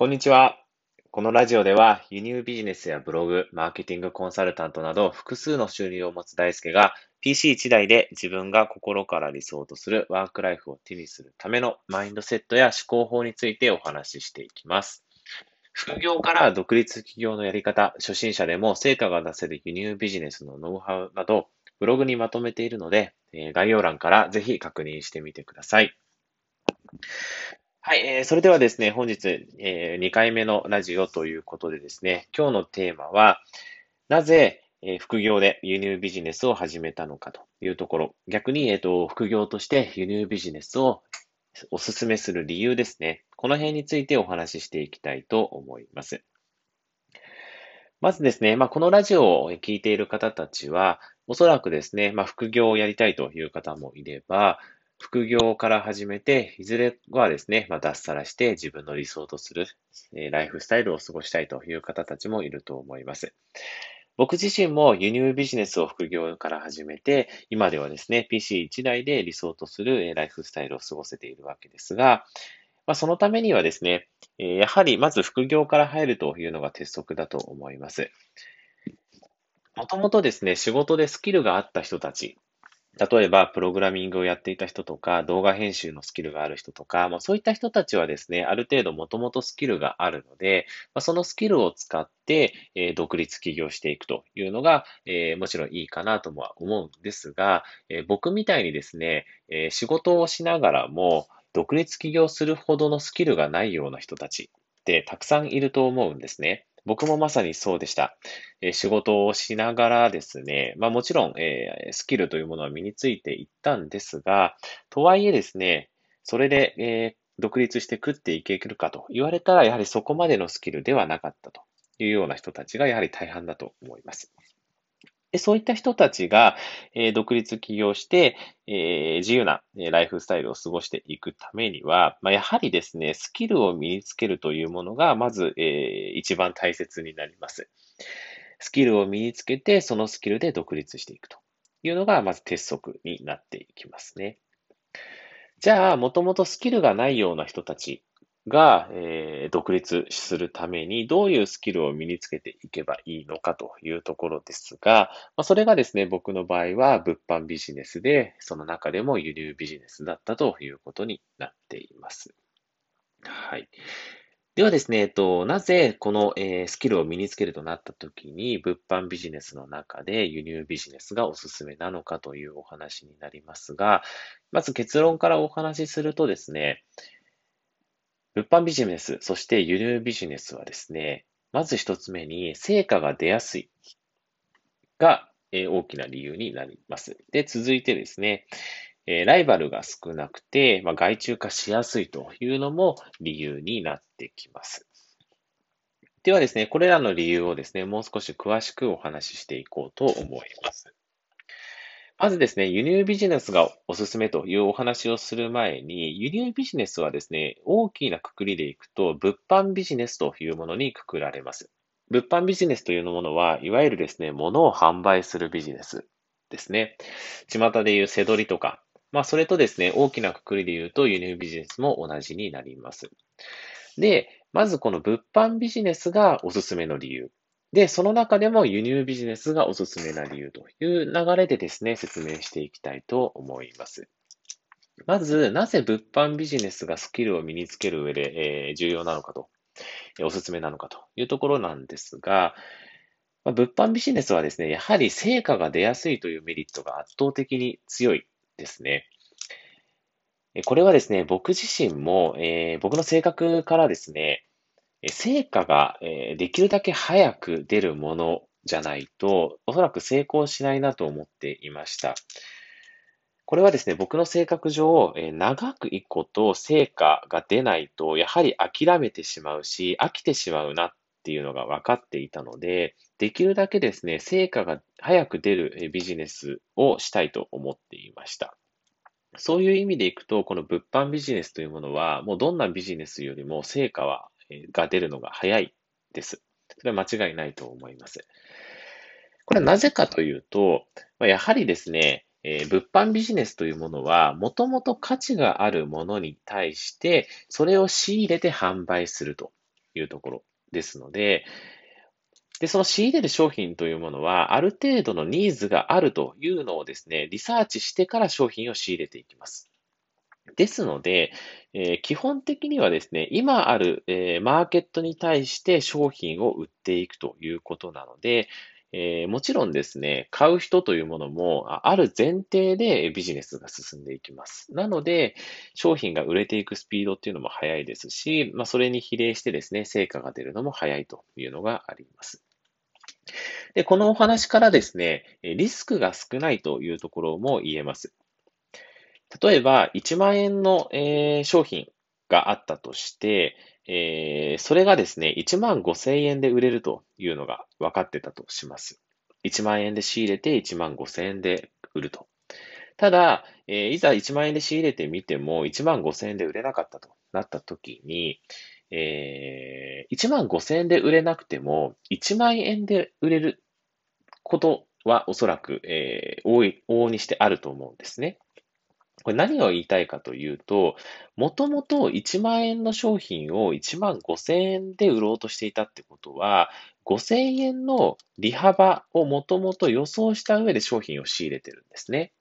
こんにちは。このラジオでは輸入ビジネスやブログ、マーケティングコンサルタントなど複数の収入を持つ大輔が PC1 台で自分が心から理想とするワークライフを手にするためのマインドセットや思考法についてお話ししていきます。副業から独立企業のやり方、初心者でも成果が出せる輸入ビジネスのノウハウなど、ブログにまとめているので、概要欄からぜひ確認してみてください。はい、えー、それではですね、本日、えー、2回目のラジオということでですね、今日のテーマは、なぜ、えー、副業で輸入ビジネスを始めたのかというところ、逆に、えーと、副業として輸入ビジネスをお勧めする理由ですね。この辺についてお話ししていきたいと思います。まずですね、まあ、このラジオを聞いている方たちは、おそらくですね、まあ、副業をやりたいという方もいれば、副業から始めて、いずれはですね、まあ、脱サラして自分の理想とする、え、ライフスタイルを過ごしたいという方たちもいると思います。僕自身も輸入ビジネスを副業から始めて、今ではですね、PC1 台で理想とするライフスタイルを過ごせているわけですが、まあ、そのためにはですね、やはりまず副業から入るというのが鉄則だと思います。もともとですね、仕事でスキルがあった人たち例えば、プログラミングをやっていた人とか、動画編集のスキルがある人とか、まあ、そういった人たちはですね、ある程度もともとスキルがあるので、まあ、そのスキルを使って、えー、独立起業していくというのが、えー、もちろんいいかなとは思うんですが、えー、僕みたいにですね、え仕事をしながらも、独立起業するほどのスキルがないような人たちってたくさんいると思うんですね。僕もまさにそうでした。え仕事をしながらですね、まあもちろん、えー、スキルというものは身についていったんですが、とはいえですね、それで、えー、独立して食っていけるかと言われたら、やはりそこまでのスキルではなかったというような人たちがやはり大半だと思います。でそういった人たちが、え、独立起業して、え、自由な、ライフスタイルを過ごしていくためには、ま、やはりですね、スキルを身につけるというものが、まず、えー、一番大切になります。スキルを身につけて、そのスキルで独立していくというのが、まず鉄則になっていきますね。じゃあ、もともとスキルがないような人たちが、えー、独立するためにどういうスキルを身につけていけばいいのかというところですが、まあ、それがですね、僕の場合は物販ビジネスで、その中でも輸入ビジネスだったということになっています。はい。ではですね、えっと、なぜこの、えー、スキルを身につけるとなったときに、物販ビジネスの中で輸入ビジネスがおすすめなのかというお話になりますが、まず結論からお話しするとですね、物販ビジネス、そして輸入ビジネスはですね、まず一つ目に成果が出やすいが、え大きな理由になります。で、続いてですね、えライバルが少なくて、まあ、外注化しやすいというのも理由になってきます。ではですね、これらの理由をですね、もう少し詳しくお話ししていこうと思います。まずですね、輸入ビジネスがおすすめというお話をする前に、輸入ビジネスはですね、大きなくくりでいくと、物販ビジネスというものにくくられます。物販ビジネスというものは、いわゆるですね、物を販売するビジネスですね。巷でいう背取りとか、まあ、それとですね、大きなくくりで言うと、輸入ビジネスも同じになります。で、まずこの物販ビジネスがおすすめの理由。で、その中でも輸入ビジネスがおすすめな理由という流れでですね、説明していきたいと思います。まず、なぜ物販ビジネスがスキルを身につける上で、えー、重要なのかと、えー、おすすめなのかというところなんですが、まあ、物販ビジネスはですね、やはり成果が出やすいというメリットが圧倒的に強いですね。これはですね、僕自身も、えー、僕の性格からですね、成果ができるだけ早く出るものじゃないと、おそらく成功しないなと思っていました。これはですね、僕の性格上、長くいくこと成果が出ないと、やはり諦めてしまうし、飽きてしまうなっていうのが分かっていたので、できるだけですね、成果が早く出るビジネスをしたいと思っていました。そういう意味でいくと、この物販ビジネスというものは、もうどんなビジネスよりも成果はが出るのが早いです。それは間違いないと思います。これはなぜかというと、やはりですね、えー、物販ビジネスというものは、もともと価値があるものに対して、それを仕入れて販売するというところですので、で、その仕入れる商品というものは、ある程度のニーズがあるというのをですね、リサーチしてから商品を仕入れていきます。ですので、えー、基本的にはですね、今ある、えー、マーケットに対して商品を売っていくということなので、えー、もちろんですね、買う人というものもある前提でビジネスが進んでいきます。なので、商品が売れていくスピードっていうのも速いですし、まあ、それに比例してですね、成果が出るのも速いというのがあります。で、このお話からですね、リスクが少ないというところも言えます。例えば、1万円の、えー、商品があったとして、えー、それがですね、1万5千円で売れるというのが分かってたとします。1万円で仕入れて1万5千円で売ると。ただ、えー、いざ1万円で仕入れてみても1万5千円で売れなかったとなった時に、えー、1万5千円で売れなくても1万円で売れることはおそらく、えー、多い、往々にしてあると思うんですね。これ何を言いたいかというと、もともと1万円の商品を1万5千円で売ろうとしていたってことは、5千円の利幅をもともと予想した上で商品を仕入れてるんですね。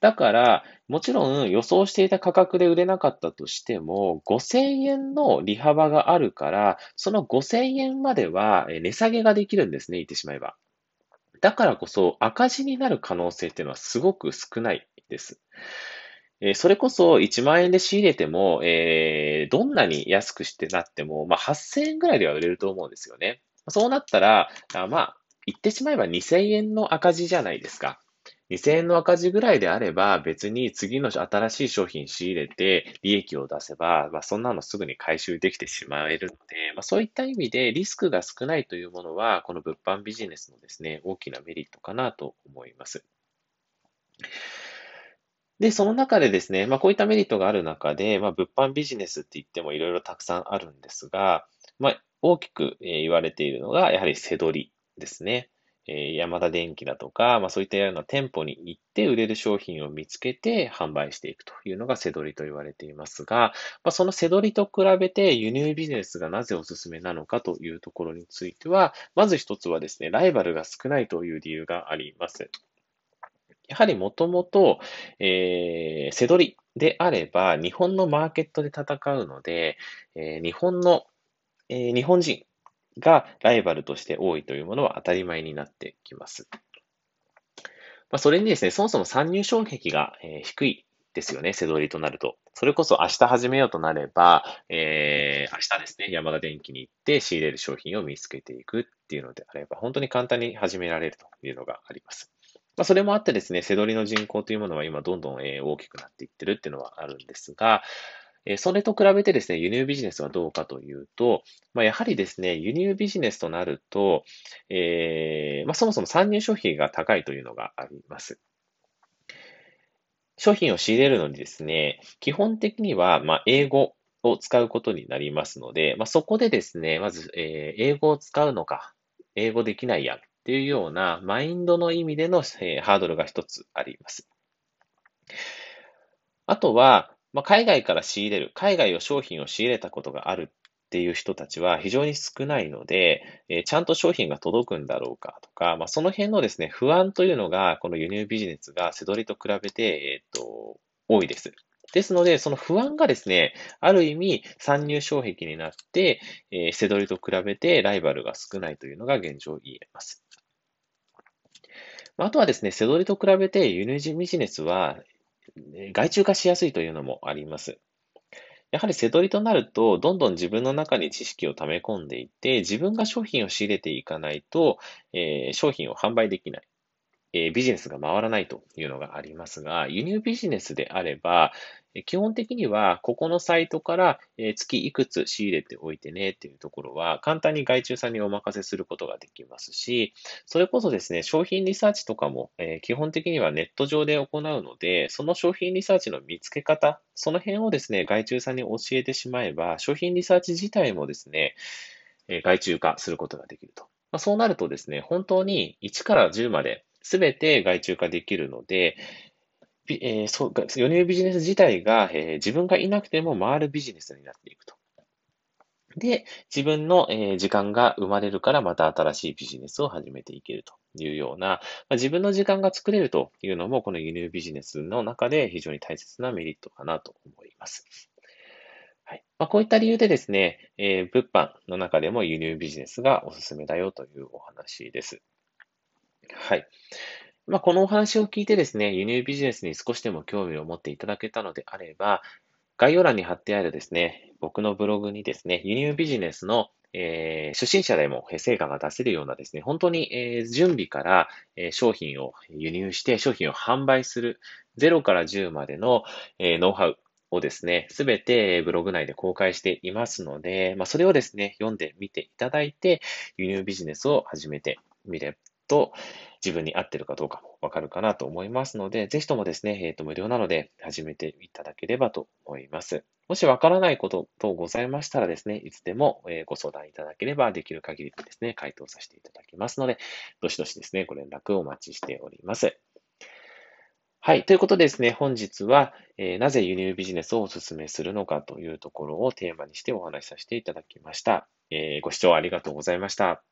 だから、もちろん予想していた価格で売れなかったとしても、5000円の利幅があるから、その5000円までは値下げができるんですね、言ってしまえば。だからこそ赤字になる可能性っていうのはすごく少ないです。え、それこそ1万円で仕入れても、えー、どんなに安くしてなっても、まあ、8000円ぐらいでは売れると思うんですよね。そうなったら、あまあ、言ってしまえば2000円の赤字じゃないですか。2000円の赤字ぐらいであれば、別に次の新しい商品仕入れて利益を出せば、まあ、そんなのすぐに回収できてしまえるので、まあ、そういった意味でリスクが少ないというものは、この物販ビジネスのですね、大きなメリットかなと思います。で、その中でですね、まあ、こういったメリットがある中で、まあ、物販ビジネスって言ってもいろいろたくさんあるんですが、まあ、大きく言われているのが、やはり背取りですね。えヤマダ電機だとか、まあ、そういったような店舗に行って売れる商品を見つけて販売していくというのが背取りと言われていますが、まあ、その背取りと比べて輸入ビジネスがなぜおすすめなのかというところについては、まず一つはですね、ライバルが少ないという理由があります。やはりもともと、えー、背取りであれば、日本のマーケットで戦うので、えー、日本の、えー、日本人がライバルとして多いというものは当たり前になってきます。まあ、それにですね、そもそも参入障壁が、え、低いですよね、背取りとなると。それこそ明日始めようとなれば、えー、明日ですね、山田電機に行って仕入れる商品を見つけていくっていうのであれば、本当に簡単に始められるというのがあります。まあ、それもあってですね、背取りの人口というものは今どんどん大きくなっていってるっていうのはあるんですが、それと比べてですね、輸入ビジネスはどうかというと、まあ、やはりですね、輸入ビジネスとなると、えー、まあ、そもそも参入消費が高いというのがあります。商品を仕入れるのにですね、基本的には、ま英語を使うことになりますので、まあ、そこでですね、まず、えー、英語を使うのか、英語できないやっていうようなマインドの意味での、ハードルが一つあります。あとは、まあ、海外から仕入れる、海外を商品を仕入れたことがあるっていう人たちは非常に少ないので、えー、ちゃんと商品が届くんだろうかとか、まあ、その辺のですね、不安というのが、この輸入ビジネスが背取りと比べて、えっ、と、多いです。ですので、その不安がですね、ある意味参入障壁になって、えー、背取りと比べてライバルが少ないというのが現状言えます。あとはですね、背取りと比べて輸入ビジネスは外注化しやすいというのもあります。やはり背取りとなると、どんどん自分の中に知識を溜め込んでいって、自分が商品を仕入れていかないと、えー、商品を販売できない。えビジネスが回らないというのがありますが、輸入ビジネスであれば、基本的には、ここのサイトから月いくつ仕入れておいてねっていうところは、簡単に外注さんにお任せすることができますし、それこそですね、商品リサーチとかも、基本的にはネット上で行うので、その商品リサーチの見つけ方、その辺をですね、外注さんに教えてしまえば、商品リサーチ自体もですね、外注化することができると。そうなるとですね、本当に1から10まで全て外注化できるので、えー、そう輸入ビジネス自体が、えー、自分がいなくても回るビジネスになっていくと。で、自分の、えー時間が生まれるからまた新しいビジネスを始めていけるというような、まあ、自分の時間が作れるというのも、この輸入ビジネスの中で非常に大切なメリットかなと思います。はい。まあ、こういった理由でですね、えー物販の中でも輸入ビジネスがおすすめだよというお話です。はい。まあ、このお話を聞いてですね、輸入ビジネスに少しでも興味を持っていただけたのであれば、概要欄に貼ってあるですね、僕のブログにですね、輸入ビジネスのえー、初心者でも成果が出せるようなですね、本当に、えー、準備から、えー、商品を輸入して商品を販売する0から10までの、えノウハウをですね、すべてブログ内で公開していますので、まあ、それをですね、読んでみていただいて、輸入ビジネスを始めてみれと、自分に合ってるかどうかもわかるかなと思いますので、ぜひともですね、えっ、ー、と、無料なので始めていただければと思います。もしわからないこと等ございましたらですね、いつでもご相談いただければできる限りですね、回答させていただきますので、どしどしですね、ご連絡をお待ちしております。はい。ということでですね、本日は、えー、なぜ輸入ビジネスをお勧めするのかというところをテーマにしてお話しさせていただきました。えー、ご視聴ありがとうございました。